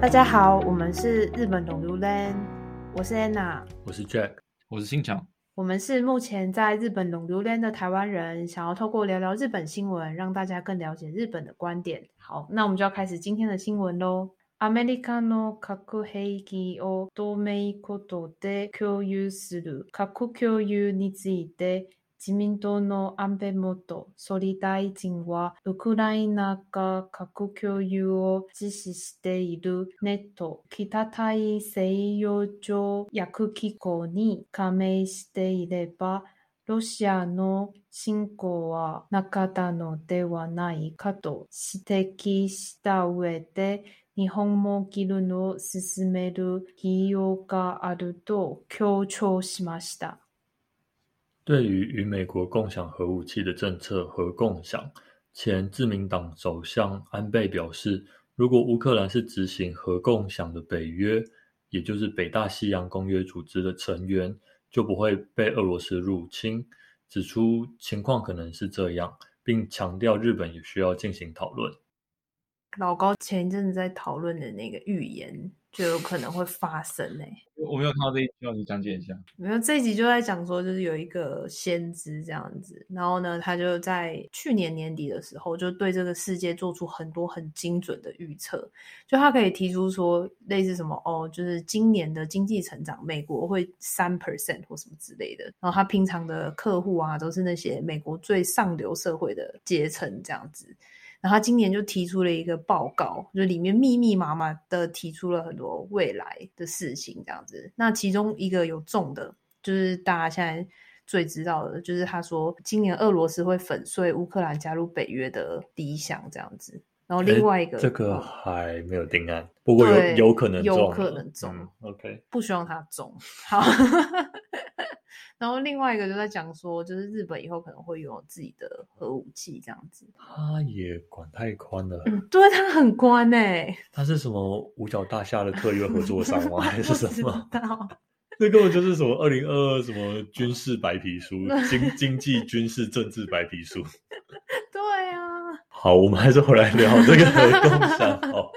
大家好，我们是日本懂榴莲，我是 Anna，我是 Jack，我是新强。我们是目前在日本懂榴莲的台湾人，想要透过聊聊日本新闻，让大家更了解日本的观点。好，那我们就要开始今天的新闻喽。アメリカの核兵器を同盟国で共有する核共有について 自民党の安倍元総理大臣は、ウクライナが核共有を実施しているネット、北大西洋条約機構に加盟していれば、ロシアの侵攻はなかったのではないかと指摘した上で、日本も議論を進める必要があると強調しました。对于与美国共享核武器的政策核共享，前自民党首相安倍表示，如果乌克兰是执行核共享的北约，也就是北大西洋公约组织的成员，就不会被俄罗斯入侵。指出情况可能是这样，并强调日本也需要进行讨论。老高前一阵子在讨论的那个预言。就有可能会发生呢。我没有看到这一集，要你讲解一下。没有这一集就在讲说，就是有一个先知这样子，然后呢，他就在去年年底的时候，就对这个世界做出很多很精准的预测。就他可以提出说，类似什么哦，就是今年的经济成长，美国会三 percent 或什么之类的。然后他平常的客户啊，都是那些美国最上流社会的阶层这样子。然后他今年就提出了一个报告，就里面密密麻麻的提出了很多未来的事情，这样子。那其中一个有重的，就是大家现在最知道的，就是他说今年俄罗斯会粉碎乌克兰加入北约的理想，这样子。然后另外一个，这个还没有定案，不过有有可能有可能中。OK，不希望他中。好。然后另外一个就在讲说，就是日本以后可能会拥有自己的核武器这样子。他也管太宽了，对他很宽哎。他是什么五角大厦的特约合作商吗？还是什么？那 根本就是什么二零二二什么军事白皮书、经经济、军事、政治白皮书。对啊。好，我们还是回来聊这个核共享。好。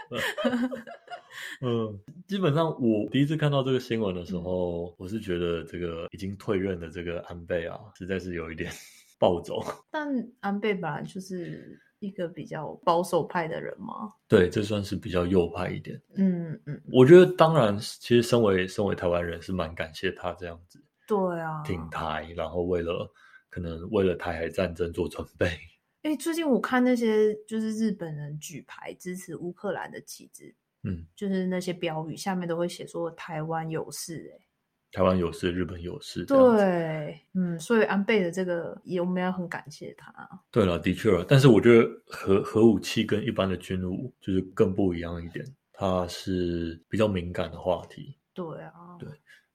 嗯，基本上我第一次看到这个新闻的时候，我是觉得这个已经退任的这个安倍啊，实在是有一点 暴走。但安倍本来就是一个比较保守派的人嘛，对，这算是比较右派一点。嗯嗯，我觉得当然，其实身为身为台湾人是蛮感谢他这样子，对啊，挺台，然后为了可能为了台海战争做准备。哎，最近我看那些就是日本人举牌支持乌克兰的旗帜。嗯，就是那些标语下面都会写说台湾有事，哎，台湾有事，日本有事，对，嗯，所以安倍的这个也我们要很感谢他。对了，的确，但是我觉得核核武器跟一般的军武就是更不一样一点，它是比较敏感的话题。对啊，对，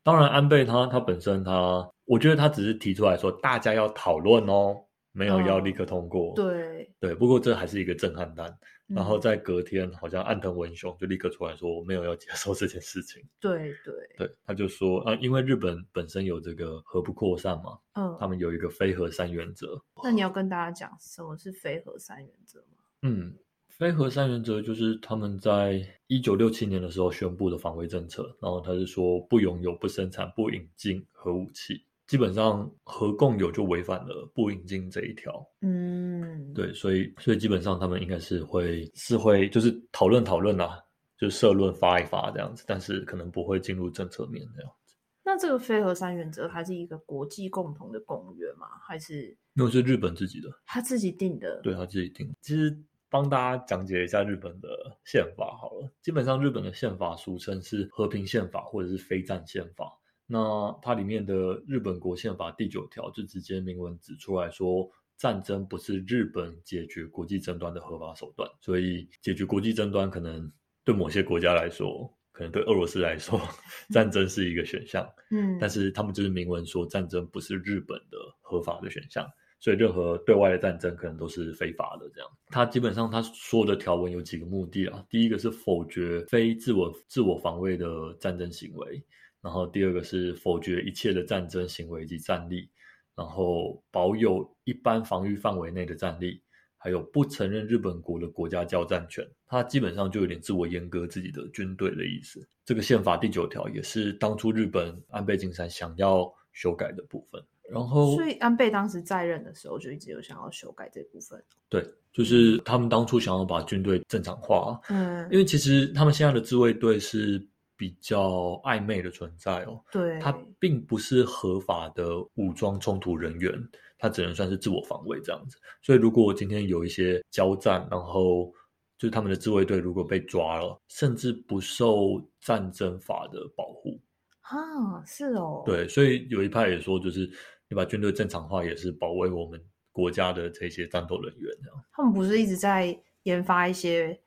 当然安倍他他本身他，我觉得他只是提出来说大家要讨论哦，没有要立刻通过。对对，不过这还是一个震撼弹。然后在隔天，好像岸藤文雄就立刻出来说：“我没有要接受这件事情。”对对对，他就说啊，因为日本本身有这个核不扩散嘛，嗯，他们有一个非核三原则。那你要跟大家讲什么是非核三原则吗？嗯，非核三原则就是他们在一九六七年的时候宣布的防卫政策，然后他是说不拥有、不生产、不引进核武器。基本上核共有就违反了不引进这一条，嗯，对，所以所以基本上他们应该是会是会就是讨论讨论啊，就社论发一发这样子，但是可能不会进入政策面这样子。那这个非核三原则它是一个国际共同的公约吗？还是因为是日本自己的，他自己定的？对他自己定。其实帮大家讲解一下日本的宪法好了，基本上日本的宪法俗称是和平宪法或者是非战宪法。那它里面的日本国宪法第九条就直接明文指出来说，战争不是日本解决国际争端的合法手段。所以，解决国际争端可能对某些国家来说，可能对俄罗斯来说，战争是一个选项。嗯，但是他们就是明文说，战争不是日本的合法的选项，所以任何对外的战争可能都是非法的。这样，他基本上他说的条文有几个目的啊？第一个是否决非自我自我防卫的战争行为。然后第二个是否决一切的战争行为及战力，然后保有一般防御范围内的战力，还有不承认日本国的国家交战权，它基本上就有点自我阉割自己的军队的意思。这个宪法第九条也是当初日本安倍晋三想要修改的部分。然后，所以安倍当时在任的时候就一直有想要修改这部分。对，就是他们当初想要把军队正常化。嗯，因为其实他们现在的自卫队是比较暧昧的存在哦。对，他并不是合法的武装冲突人员。他只能算是自我防卫这样子，所以如果今天有一些交战，然后就是他们的自卫队如果被抓了，甚至不受战争法的保护啊，是哦，对，所以有一派也说，就是你把军队正常化，也是保卫我们国家的这些战斗人员这样。他们不是一直在研发一些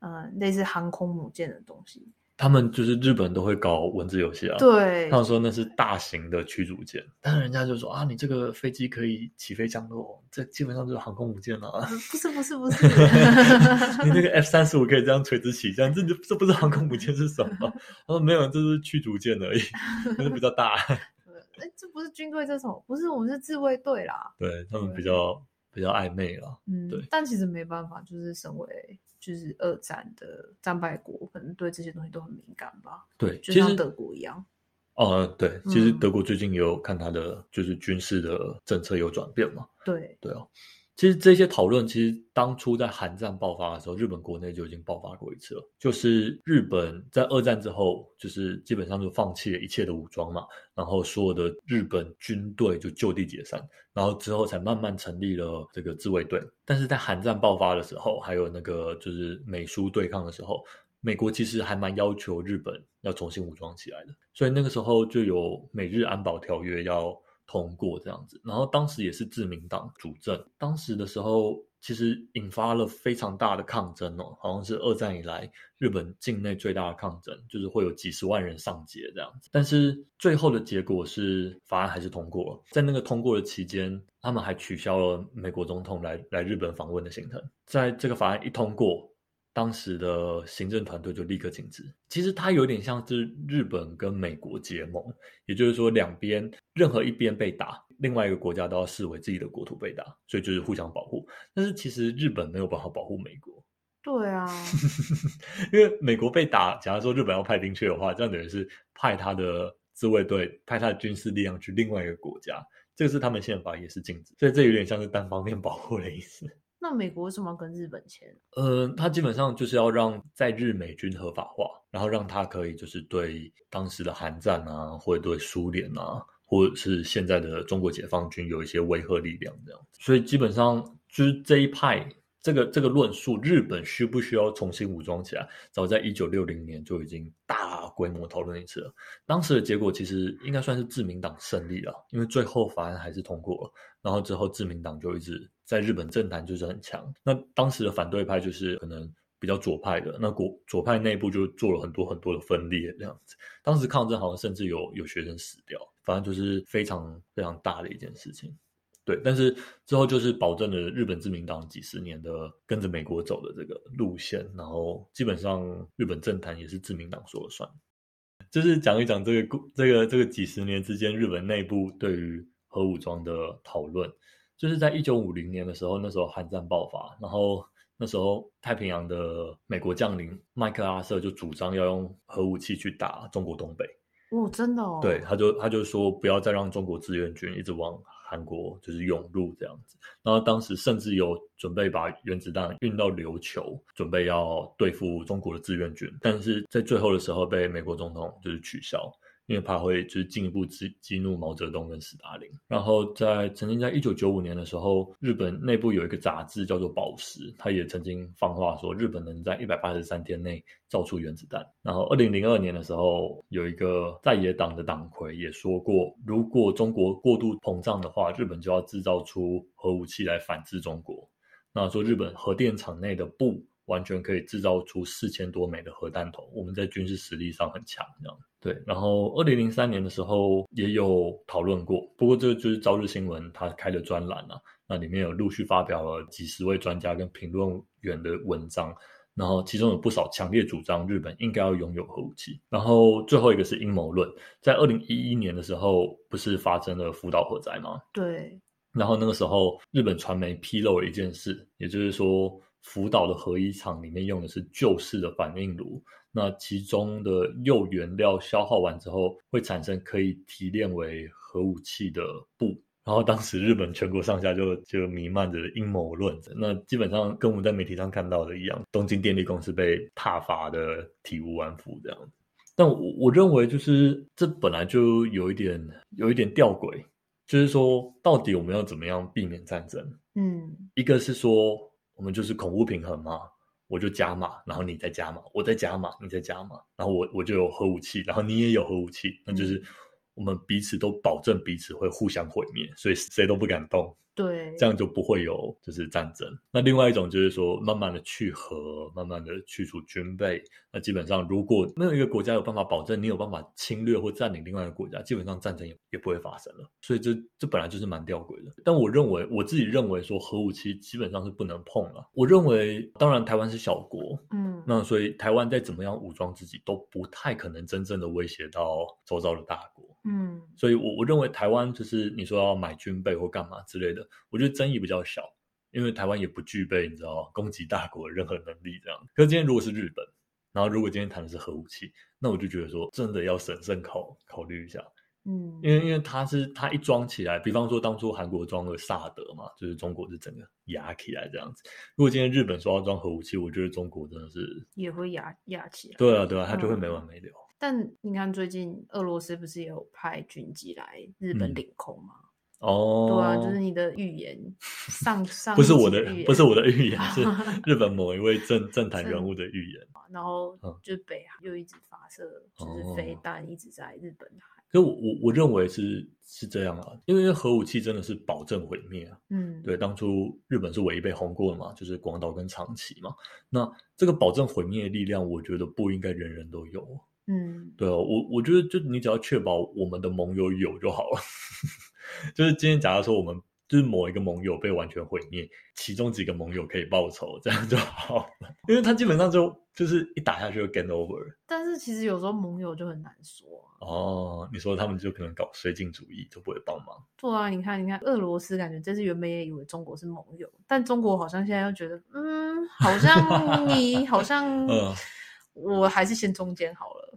呃类似航空母舰的东西。他们就是日本都会搞文字游戏啊，对，他们说那是大型的驱逐舰，但是人家就说啊，你这个飞机可以起飞降落，这基本上就是航空母舰了。不是不是不是，你那个 F 三十五可以这样垂直起降，这这不是航空母舰是什么？他说没有，这是驱逐舰而已，是比较大。哎，这不是军队这种，不是我们是自卫队啦。对他们比较比较暧昧了，嗯，对，但其实没办法，就是身为。就是二战的战败国，可能对这些东西都很敏感吧。对，就像德国一样。哦，对，其实德国最近也有看它的，就是军事的政策有转变嘛。对，对哦。其实这些讨论，其实当初在韩战爆发的时候，日本国内就已经爆发过一次了。就是日本在二战之后，就是基本上就放弃了一切的武装嘛，然后所有的日本军队就就地解散，然后之后才慢慢成立了这个自卫队。但是在韩战爆发的时候，还有那个就是美苏对抗的时候，美国其实还蛮要求日本要重新武装起来的，所以那个时候就有美日安保条约要。通过这样子，然后当时也是自民党主政，当时的时候其实引发了非常大的抗争哦，好像是二战以来日本境内最大的抗争，就是会有几十万人上街这样子。但是最后的结果是法案还是通过了，在那个通过的期间，他们还取消了美国总统来来日本访问的行程。在这个法案一通过。当时的行政团队就立刻禁止。其实它有点像是日本跟美国结盟，也就是说两边任何一边被打，另外一个国家都要视为自己的国土被打，所以就是互相保护。但是其实日本没有办法保护美国。对啊，因为美国被打，假如说日本要派兵去的话，这样等于是派他的自卫队、派他的军事力量去另外一个国家，这个是他们宪法也是禁止，所以这有点像是单方面保护的意思。那美国为什么要跟日本签？呃，他基本上就是要让在日美军合法化，然后让他可以就是对当时的韩战啊，或者对苏联啊，或者是现在的中国解放军有一些威慑力量这样子。所以基本上就是这一派这个这个论述，日本需不需要重新武装起来，早在一九六零年就已经大规模讨论一次了。当时的结果其实应该算是自民党胜利了，因为最后法案还是通过了。然后之后自民党就一直。在日本政坛就是很强，那当时的反对派就是可能比较左派的，那国左派内部就做了很多很多的分裂这样子。当时抗争好像甚至有有学生死掉，反正就是非常非常大的一件事情。对，但是之后就是保证了日本自民党几十年的跟着美国走的这个路线，然后基本上日本政坛也是自民党说了算。就是讲一讲这个这个这个几十年之间日本内部对于核武装的讨论。就是在一九五零年的时候，那时候韩战爆发，然后那时候太平洋的美国将领麦克阿瑟就主张要用核武器去打中国东北。哦，真的哦。对，他就他就说不要再让中国志愿军一直往韩国就是涌入这样子。然后当时甚至有准备把原子弹运到琉球，准备要对付中国的志愿军，但是在最后的时候被美国总统就是取消。因为怕会就是进一步激激怒毛泽东跟斯大林，然后在曾经在一九九五年的时候，日本内部有一个杂志叫做《宝石》，他也曾经放话说日本能在一百八十三天内造出原子弹。然后二零零二年的时候，有一个在野党的党魁也说过，如果中国过度膨胀的话，日本就要制造出核武器来反制中国。那说日本核电厂内的布。完全可以制造出四千多枚的核弹头，我们在军事实力上很强，这样对。然后二零零三年的时候也有讨论过，不过这个就是朝日新闻他开的专栏啊，那里面有陆续发表了几十位专家跟评论员的文章，然后其中有不少强烈主张日本应该要拥有核武器。然后最后一个是阴谋论，在二零一一年的时候不是发生了福岛核灾吗？对。然后那个时候日本传媒披露了一件事，也就是说福岛的核一厂里面用的是旧式的反应炉，那其中的铀原料消耗完之后会产生可以提炼为核武器的钚。然后当时日本全国上下就就弥漫着阴谋论，那基本上跟我们在媒体上看到的一样，东京电力公司被挞伐的体无完肤这样。但我我认为就是这本来就有一点有一点吊诡，就是说到底我们要怎么样避免战争？嗯一个是说我们就是恐怖平衡嘛，我就加码，然后你再加码，我再加码，你再加码，然后我我就有核武器，然后你也有核武器，那就是我们彼此都保证彼此会互相毁灭，所以谁都不敢动，对，这样就不会有就是战争。那另外一种就是说，慢慢的去核，慢慢的去除军备。那基本上，如果没有一个国家有办法保证你有办法侵略或占领另外一个国家，基本上战争也也不会发生了。所以这这本来就是蛮吊诡的。但我认为，我自己认为说核武器基本上是不能碰了。我认为，当然台湾是小国，嗯那所以台湾再怎么样武装自己，都不太可能真正的威胁到周遭的大国。嗯所以我我认为台湾就是你说要买军备或干嘛之类的，我觉得争议比较小，因为台湾也不具备你知道攻击大国的任何能力这样。可是今天如果是日本，然后如果今天谈的是核武器，那我就觉得说真的要审慎考考虑一下，嗯，因为因为它是它一装起来，比方说当初韩国装了萨德嘛，就是中国是整个压起来这样子。如果今天日本说要装核武器，我觉得中国真的是也会压压起来。对啊对啊，它就会嗯没完没了。但你看，最近俄罗斯不是也有派军机来日本嗯领空吗？哦，对啊，就是你的预言 上上不是我的不是我的预言，是日本某一位政政坛人物的预言。然后嗯就北韩又一直发射就是哦飞弹，一直在日本海。可我我我认为是是这样啊，因为核武器真的是保证毁灭啊。嗯，对，当初日本是唯一被轰过的嘛，就是广岛跟长崎嘛。那这个保证毁灭的力量，我觉得不应该人人都有。嗯对哦，我我觉得就你只要确保我们的盟友有就好了。就是今天假如说我们就是某一个盟友被完全毁灭，其中几个盟友可以报仇，这样就好了。因为他基本上就就是一打下去就 game over。但是其实有时候盟友就很难说啊。哦，你说他们就可能搞绥靖主义，就不会帮忙。对啊，你看，你看，俄罗斯感觉这次原本也以为中国是盟友，但中国好像现在又觉得，嗯，好像你好像，嗯我还是先中间好了。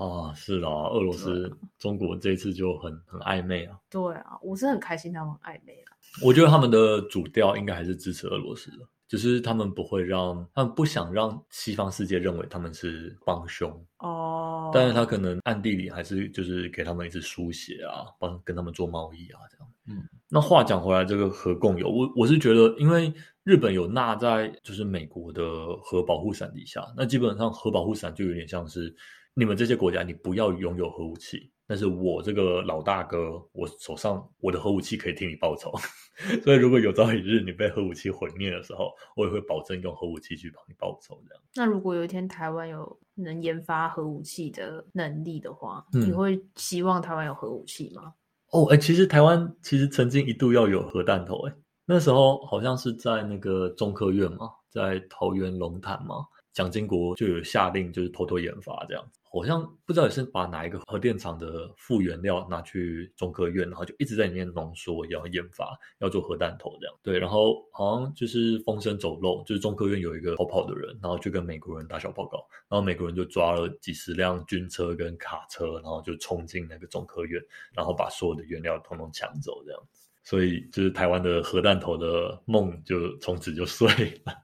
啊，是啦，俄罗斯、中国这一次就很很暧昧啊。对啊，我是很开心他们很暧昧啊。我觉得他们的主调应该还是支持俄罗斯的，就是他们不会让，他们不想让西方世界认为他们是帮凶，哦，但是他可能暗地里还是就是给他们一直输血啊，帮跟他们做贸易啊，这样。嗯，那话讲回来，这个核共有，我我是觉得，因为日本有纳在就是美国的核保护伞底下，那基本上核保护伞就有点像是你们这些国家，你不要拥有核武器，但是我这个老大哥，我手上我的核武器可以替你报仇，所以如果有朝一日你被核武器毁灭的时候，我也会保证用核武器去帮你报仇，这样。那如果有一天台湾有能研发核武器的能力的话，嗯你会希望台湾有核武器吗？哦，哎，其实台湾其实曾经一度要有核弹头，哎，那时候好像是在那个中科院嘛，在桃园龙潭嘛，蒋经国就有下令，就是偷偷研发这样。好像不知道也是把哪一个核电厂的副原料拿去中科院，然后就一直在里面浓缩，要研发，要做核弹头这样。对，然后好像就是风声走漏，就是中科院有一个逃跑的人，然后就跟美国人打小报告，然后美国人就抓了几十辆军车跟卡车，然后就冲进那个中科院，然后把所有的原料统统抢走这样子。所以就是台湾的核弹头的梦就从此就碎了。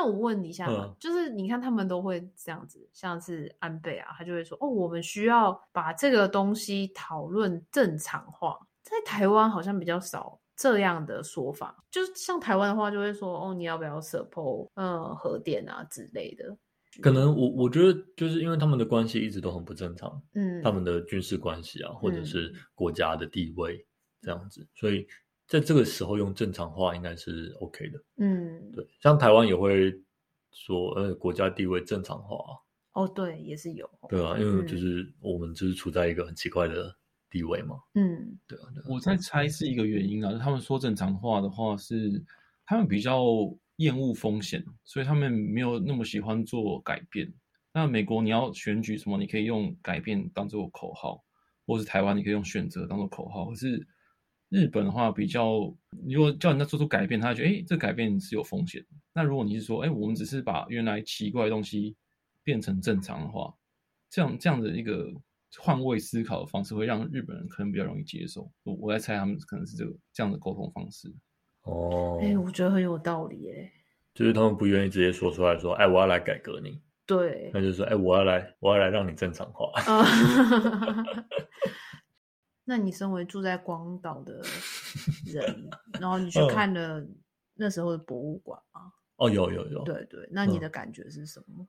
那我问你一下嘛，嗯就是你看他们都会这样子，像是安倍啊，他就会说哦，我们需要把这个东西讨论正常化。在台湾好像比较少这样的说法，就是像台湾的话，就会说哦，你要不要 support 嗯核电啊之类的。可能我我觉得就是因为他们的关系一直都很不正常，嗯，他们的军事关系啊，或者是嗯国家的地位这样子，所以在这个时候用正常化应该是 OK 的。嗯对，像台湾也会说，呃，国家地位正常化啊，哦对，也是有对啊，因为嗯就是我们就是处在一个很奇怪的地位嘛，嗯对啊，对啊我在猜是一个原因啊，他们说正常化的话是他们比较厌恶风险，所以他们没有那么喜欢做改变。那美国你要选举什么，你可以用改变当做口号，或是台湾你可以用选择当做口号。可是日本的话比较，如果叫人家做出改变，他觉得哎，这改变是有风险。那如果你是说，哎，我们只是把原来奇怪的东西变成正常的话，这样这样的一个换位思考的方式，会让日本人可能比较容易接受。我我在猜他们可能是这个这样的沟通方式。哦，哎，我觉得很有道理，哎，就是他们不愿意直接说出来说，哎，我要来改革你。对，那就是说，哎，我要来，我要来让你正常化。那你身为住在广岛的 人，然后你去看了那时候的博物馆吗？哦，有有有。对对，那你的感觉是什么？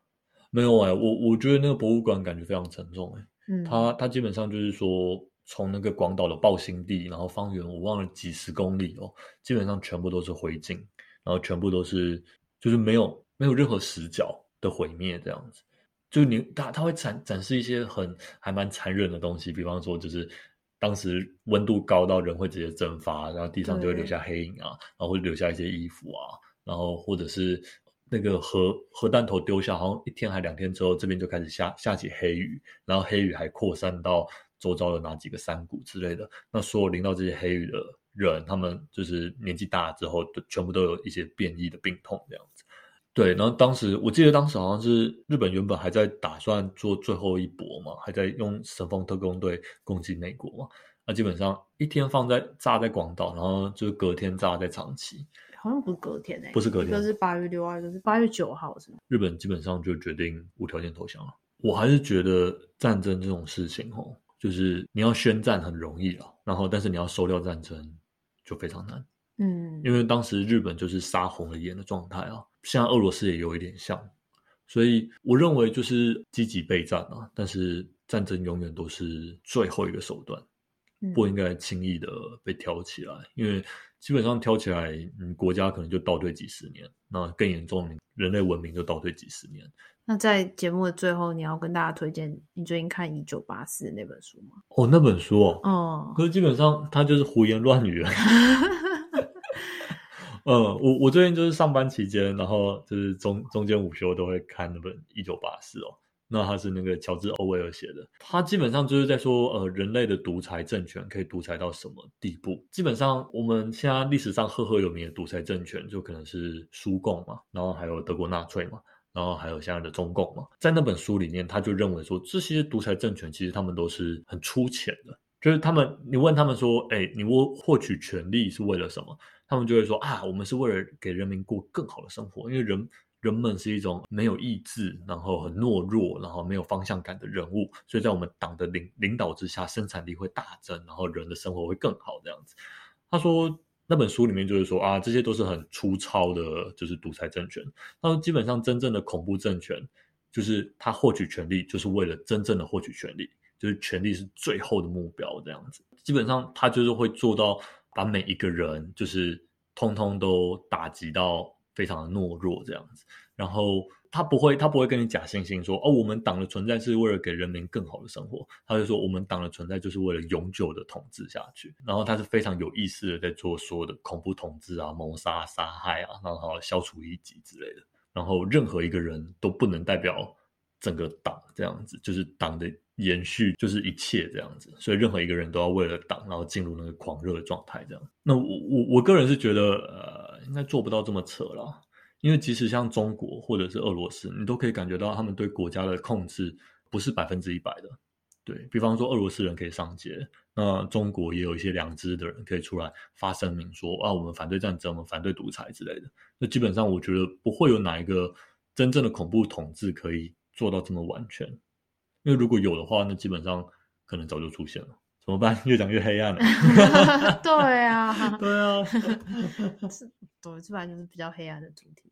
没有哎，我我觉得那个博物馆感觉非常沉重哎。嗯，它它基本上就是说，从那个广岛的爆心地，然后方圆我忘了几十公里哦，基本上全部都是灰烬，然后全部都是就是没有没有任何死角的毁灭这样子。就你它它会展展示一些很还蛮残忍的东西，比方说就是。当时温度高到人会直接蒸发，然后地上就会留下黑影啊，然后会留下一些衣服啊，然后或者是那个核核弹头丢下，好像一天还两天之后，这边就开始下下起黑雨，然后黑雨还扩散到周遭的哪几个山谷之类的。那所有淋到这些黑雨的人，他们就是年纪大了之后，全部都有一些变异的病痛这样子。对，然后当时我记得当时好像是日本原本还在打算做最后一搏嘛，还在用神风特工队攻击美国嘛。那基本上一天放在炸在广岛，然后就是隔天炸在长崎，好像不是隔天哎，不是隔天，一个是八月六号，一个是八月九号，是吗？日本基本上就决定无条件投降了。我还是觉得战争这种事情哦，就是你要宣战很容易了，然后但是你要收掉战争就非常难。嗯，因为当时日本就是杀红了眼的状态啊。像俄罗斯也有一点像，所以我认为就是积极备战啊，但是战争永远都是最后一个手段，不应该轻易的被挑起来，因为基本上挑起来，嗯，国家可能就倒退几十年，那更严重，人类文明就倒退几十年。那在节目的最后，你要跟大家推荐你最近看《一九八四》那本书吗？哦，那本书哦，可是基本上它就是胡言乱语。嗯，我我最近就是上班期间，然后就是中中间午休都会看那本《一九八四》哦。那他是那个乔治·欧威尔写的，他基本上就是在说，呃，人类的独裁政权可以独裁到什么地步？基本上我们现在历史上赫赫有名的独裁政权，就可能是苏共嘛，然后还有德国纳粹嘛，然后还有现在的中共嘛。在那本书里面，他就认为说，这些独裁政权其实他们都是很粗浅的，就是他们，你问他们说，哎，你获获取权力是为了什么？他们就会说啊，我们是为了给人民过更好的生活，因为人人们是一种没有意志，然后很懦弱，然后没有方向感的人物，所以在我们党的领领导之下，生产力会大增，然后人的生活会更好这样子。他说那本书里面就是说啊，这些都是很粗糙的，就是独裁政权。他说基本上真正的恐怖政权，就是他获取权力就是为了真正的获取权力，就是权力是最后的目标这样子。基本上他就是会做到。把每一个人就是通通都打击到非常的懦弱这样子，然后他不会他不会跟你假惺惺说哦，我们党的存在是为了给人民更好的生活，他就说我们党的存在就是为了永久的统治下去，然后他是非常有意思的在做所有的恐怖统治啊、谋杀、杀害啊，然后消除异己之类的，然后任何一个人都不能代表整个党这样子，就是党的。延续就是一切这样子，所以任何一个人都要为了党，然后进入那个狂热的状态。这样，那我我我个人是觉得，呃，应该做不到这么扯了。因为即使像中国或者是俄罗斯，你都可以感觉到他们对国家的控制不是百分之一百的。对比方说，俄罗斯人可以上街，那中国也有一些良知的人可以出来发声明说啊，我们反对战争，我们反对独裁之类的。那基本上，我觉得不会有哪一个真正的恐怖统治可以做到这么完全。因为如果有的话，那基本上可能早就出现了。怎么办？越讲越黑暗了。对啊，对啊，是，对，这本来就是比较黑暗的主题。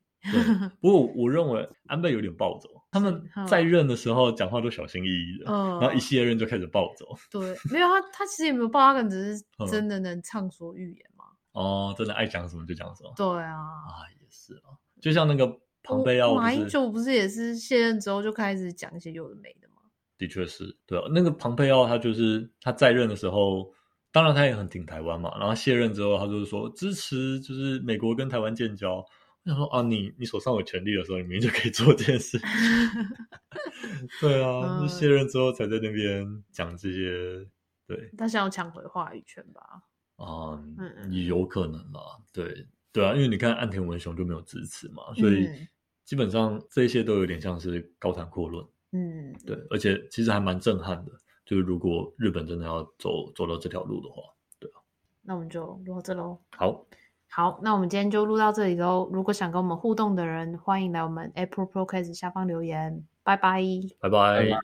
不过我认为安倍有点暴走，他们在任的时候讲话都小心翼翼的，然后一卸任就开始暴走。对，没有他，他其实也没有暴，他可能只是真的能畅所欲言嘛。哦，真的爱讲什么就讲什么。对啊，啊，也是啊，就像那个庞贝奥，马英九不是也是卸任之后就开始讲一些有的没的吗。的确是对啊，那个庞佩奥他就是他在任的时候，当然他也很挺台湾嘛。然后卸任之后，他就是说支持就是美国跟台湾建交。我想说啊，你你手上有权利的时候，你明明就可以做这件事。对啊，卸任之后才在那边讲这些。对，他想要抢回话语权吧？嗯嗯嗯也有可能啦。对对啊，因为你看岸田文雄就没有支持嘛，所以嗯基本上这些都有点像是高谈阔论。嗯，对，而且其实还蛮震撼的。就是如果日本真的要走走到这条路的话，对啊那我们就录到这喽。好，好，那我们今天就录到这里喽。如果想跟我们互动的人，欢迎来我们 Apple Podcast 下方留言。拜拜。拜拜拜拜